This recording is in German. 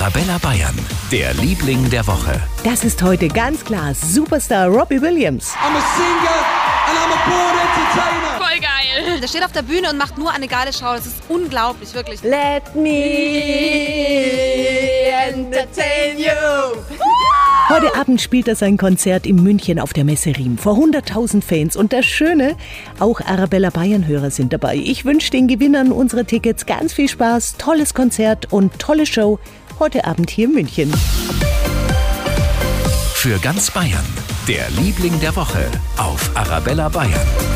Arabella Bayern, der Liebling der Woche. Das ist heute ganz klar Superstar Robbie Williams. I'm a singer and I'm a born entertainer. Voll geil. Der steht auf der Bühne und macht nur eine geile Show. Das ist unglaublich, wirklich. Let me entertain you. Heute Abend spielt er sein Konzert in München auf der Messe Riem vor 100.000 Fans. Und das Schöne, auch Arabella Bayern-Hörer sind dabei. Ich wünsche den Gewinnern unserer Tickets ganz viel Spaß, tolles Konzert und tolle Show heute Abend hier in München. Für ganz Bayern, der Liebling der Woche auf Arabella Bayern.